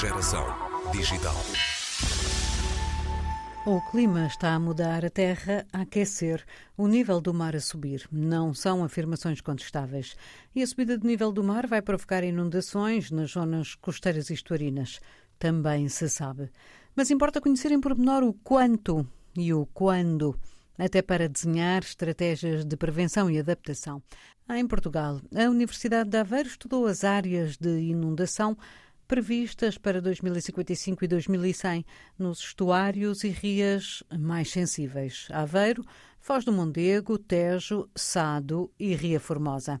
Geração digital. O clima está a mudar, a terra a aquecer, o nível do mar a subir. Não são afirmações contestáveis. E a subida do nível do mar vai provocar inundações nas zonas costeiras e estuarinas. Também se sabe. Mas importa conhecer em pormenor o quanto e o quando até para desenhar estratégias de prevenção e adaptação. Em Portugal, a Universidade de Aveiro estudou as áreas de inundação previstas para 2055 e 2100 nos estuários e rias mais sensíveis: Aveiro, Foz do Mondego, Tejo, Sado e Ria Formosa.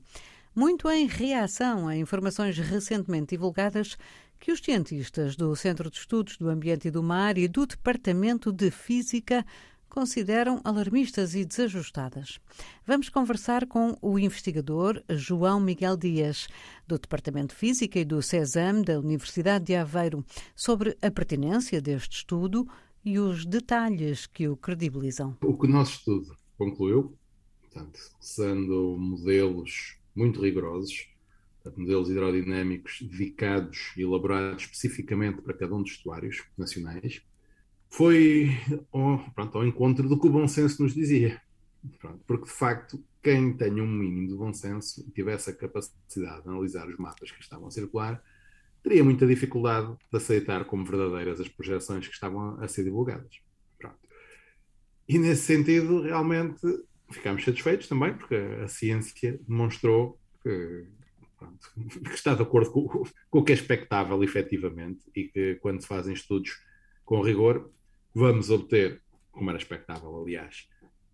Muito em reação a informações recentemente divulgadas que os cientistas do Centro de Estudos do Ambiente e do Mar e do Departamento de Física consideram alarmistas e desajustadas. Vamos conversar com o investigador João Miguel Dias, do Departamento de Física e do CESAM da Universidade de Aveiro, sobre a pertinência deste estudo e os detalhes que o credibilizam. O que o nosso estudo concluiu, portanto, usando modelos muito rigorosos, modelos hidrodinâmicos dedicados e elaborados especificamente para cada um dos estuários nacionais, foi ao, pronto, ao encontro do que o bom senso nos dizia. Pronto, porque, de facto, quem tem um mínimo de bom senso e tivesse a capacidade de analisar os mapas que estavam a circular, teria muita dificuldade de aceitar como verdadeiras as projeções que estavam a ser divulgadas. Pronto. E, nesse sentido, realmente ficámos satisfeitos também, porque a ciência demonstrou que, pronto, que está de acordo com, com o que é expectável, efetivamente, e que, quando se fazem estudos com rigor, vamos obter, como era expectável, aliás,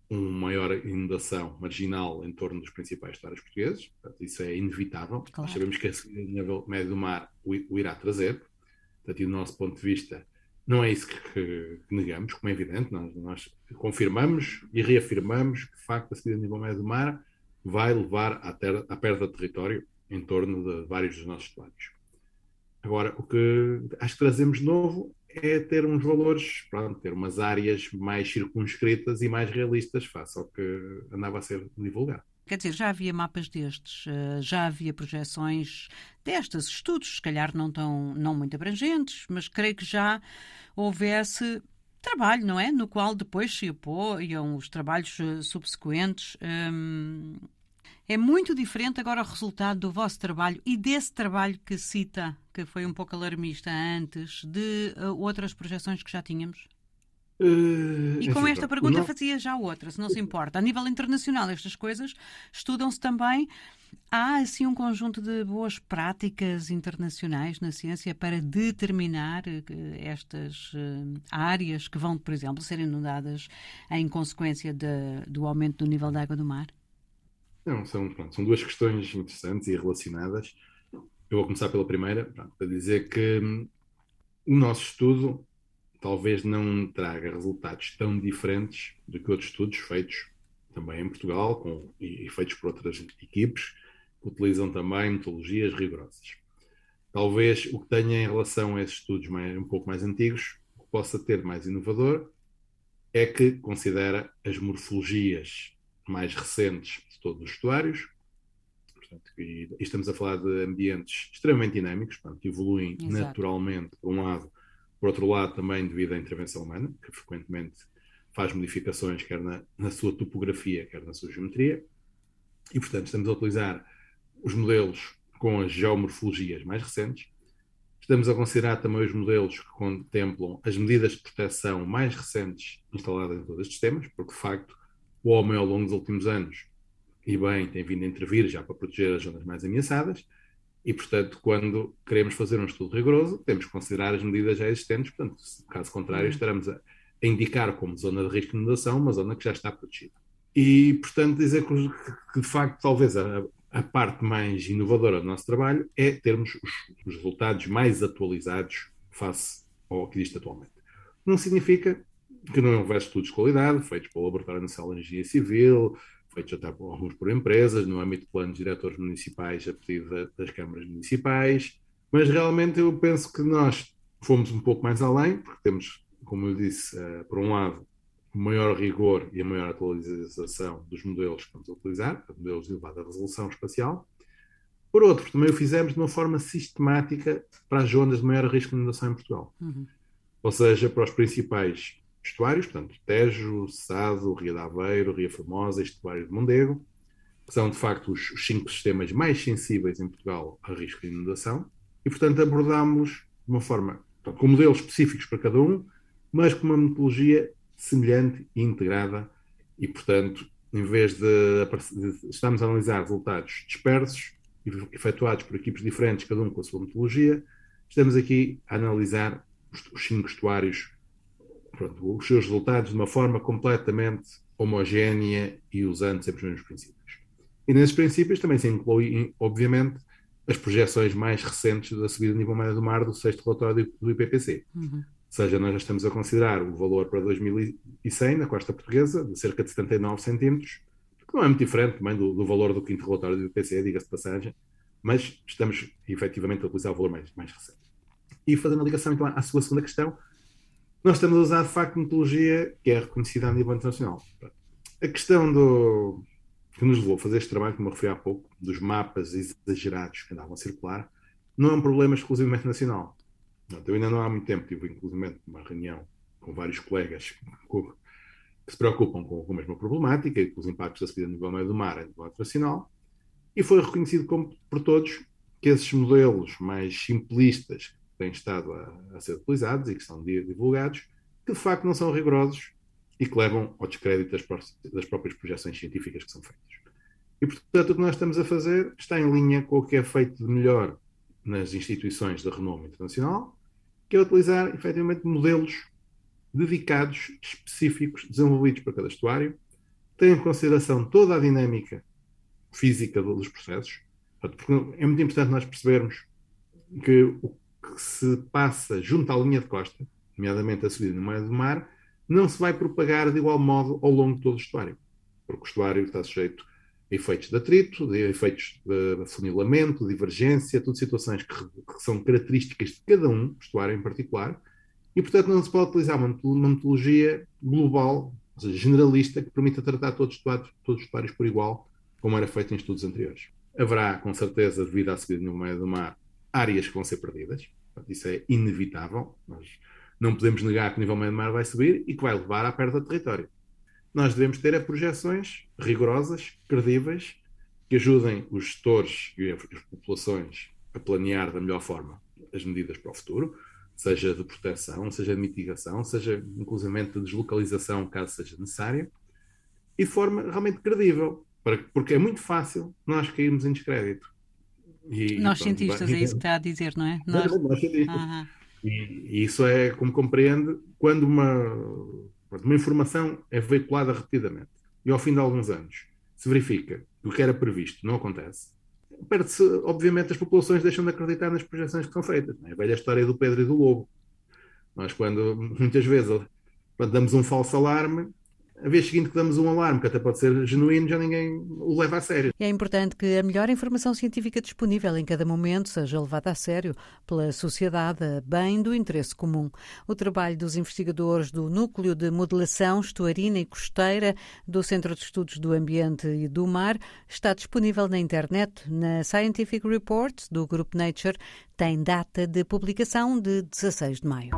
uma maior inundação marginal em torno dos principais estuários portugueses. Portanto, isso é inevitável. Claro. Nós sabemos que o nível médio do mar o, irá trazer. Portanto, e do nosso ponto de vista, não é isso que, negamos, como é evidente. Nós, nós, confirmamos e reafirmamos que, de facto, a subida do nível médio do mar vai levar à, à perda de território em torno de vários dos nossos estuários. Agora, o que acho que trazemos de novo é ter uns valores, pronto, ter umas áreas mais circunscritas e mais realistas face ao que andava a ser divulgado. Quer dizer, já havia mapas destes, eh, já havia projeções destas, estudos, se calhar não tão, não muito abrangentes, mas creio que já houvesse trabalho, não é? No qual depois se apoiam os trabalhos eh, subsequentes. Hum, é muito diferente agora o resultado do vosso trabalho e desse trabalho que cita, que foi um pouco alarmista antes, de uh, outras projeções que já tínhamos? Uh, e com esta pergunta não... fazia já outra, se não se importa. A nível internacional, estas coisas estudam-se também. Há assim um conjunto de boas práticas internacionais na ciência para determinar uh, estas uh, áreas que vão, por exemplo, ser inundadas em consequência de, do aumento do nível da água do mar? Não, são, pronto, são duas questões interessantes e relacionadas. Eu vou começar pela primeira, pronto, para dizer que hum, o nosso estudo talvez não traga resultados tão diferentes do que outros estudos feitos também em Portugal com, e, feitos por outras equipes que utilizam também metodologias rigorosas. Talvez o que tenha em relação a esses estudos mais, um pouco mais antigos, o que possa ter mais inovador, é que considera as morfologias mais recentes de todos os estuários. Portanto, e, e estamos a falar de ambientes extremamente dinâmicos, portanto, que evoluem Exato. naturalmente, por um lado, por outro lado, também devido à intervenção humana, que frequentemente faz modificações, quer na, na sua topografia, quer na sua geometria. E, portanto, estamos a utilizar os modelos com as geomorfologias mais recentes. Estamos a considerar também os modelos que contemplam as medidas de proteção mais recentes instaladas em todos estes sistemas, porque, de facto, o homem, ao longo dos últimos anos, e bem, tem vindo a intervir já para proteger as zonas mais ameaçadas, e, portanto, quando queremos fazer um estudo rigoroso, temos que considerar as medidas já existentes, portanto, caso contrário, uhum. estaremos a, a indicar como zona de risco de inundação uma zona que já está protegida. E, portanto, dizer que, que de facto, talvez a, a, parte mais inovadora do nosso trabalho é termos os, os resultados mais atualizados face ao que existe atualmente. Não significa que não houver estudos de qualidade feitos pelo Laboratório Nacional de Energia Civil, feitos até por, alguns por empresas, no âmbito de planos de diretores municipais a pedido das câmaras municipais, mas realmente eu penso que nós fomos um pouco mais além, porque temos, como eu disse, uh, por um lado, o maior rigor e a maior atualização dos modelos que vamos utilizar, modelos de elevada resolução espacial, Por outro, também o fizemos de uma forma sistemática para as zonas de maior risco de inundação em Portugal. Uhum. Ou seja, para os principais estuários, portanto, Tejo, Sado, Ria de Aveiro, Ria Formosa, estuário de Mondego, que são, de facto, os, cinco sistemas mais sensíveis em Portugal a risco de inundação. E, portanto, abordámos de uma forma, portanto, com modelos específicos para cada um, mas com uma metodologia semelhante e integrada. E, portanto, em vez de, de estamos a analisar resultados dispersos, efetuados por equipes diferentes, cada um com a sua metodologia, estamos aqui a analisar os, os cinco estuários, pronto, os seus resultados de uma forma completamente homogénea e usando sempre os mesmos princípios. E nesses princípios também se inclui, obviamente, as projeções mais recentes da subida do nível médio do mar do sexto relatório do IPPC. Uhum. Ou seja, nós já estamos a considerar o valor para 2100 na costa portuguesa, de cerca de 79 centímetros, que não é muito diferente também do, do valor do quinto relatório do IPC, diga-se de passagem, mas estamos efetivamente a utilizar o valor mais, mais recente. E fazendo a ligação então à sua segunda questão, nós estamos a usar de facto metodologia que é reconhecida a nível internacional. A questão do, que nos levou a fazer este trabalho, como eu referi há pouco, dos mapas exagerados que andavam a circular, não é um problema exclusivamente nacional. Eu ainda não há muito tempo tive, inclusive, uma reunião com vários colegas que se preocupam com, a mesma problemática e com os impactos da subida no nível médio do mar a nível internacional, e foi reconhecido como, por todos que esses modelos mais simplistas têm estado a, a ser utilizados e que são divulgados, que de facto não são rigorosos e que levam ao descrédito das, das próprias projeções científicas que são feitas. E, portanto, o que nós estamos a fazer está em linha com o que é feito de melhor nas instituições de renome internacional, que é utilizar, efetivamente, modelos dedicados, específicos, desenvolvidos para cada estuário, têm em consideração toda a dinâmica física dos processos, porque é muito importante nós percebermos que o que se passa junto à linha de costa, nomeadamente a subida no meio do mar, não se vai propagar de igual modo ao longo de todo o estuário, porque o estuário está sujeito a efeitos de atrito, de efeitos de afunilamento, divergência, tudo situações que, que, são características de cada um, estuário em particular, e portanto não se pode utilizar uma, uma metodologia global, ou seja, generalista, que permita tratar todos os estuários, todos os estuários por igual, como era feito em estudos anteriores. Haverá, com certeza, devido à subida no meio do mar, áreas que vão ser perdidas, isso é inevitável, nós não podemos negar que o nível médio do mar vai subir e que vai levar à perda de território. Nós devemos ter projeções rigorosas, credíveis, que ajudem os gestores e as populações a planear da melhor forma as medidas para o futuro, seja de proteção, seja de mitigação, seja inclusive de deslocalização, caso seja necessário, e de forma realmente credível, porque é muito fácil nós cairmos em descrédito. E, nós pronto, cientistas, vai... é isso que está a dizer, não é? Nós, nós cientistas. Uhum. E, isso é, como compreende, quando uma, uma informação é veiculada repetidamente e ao fim de alguns anos se verifica que o que era previsto não acontece, perde-se, obviamente, as populações deixam de acreditar nas projeções que são feitas. É a velha história do Pedro e do Lobo. Nós, quando muitas vezes quando damos um falso alarme, a vez seguinte que damos um alarme, que até pode ser genuíno, já ninguém o leva a sério. É importante que a melhor informação científica disponível em cada momento seja levada a sério pela sociedade, bem do interesse comum. O trabalho dos investigadores do Núcleo de Modelação Estuarina e Costeira do Centro de Estudos do Ambiente e do Mar está disponível na internet, na Scientific Report do Grupo Nature, tem data de publicação de 16 de maio.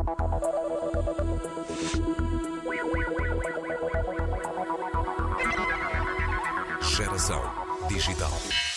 Digital.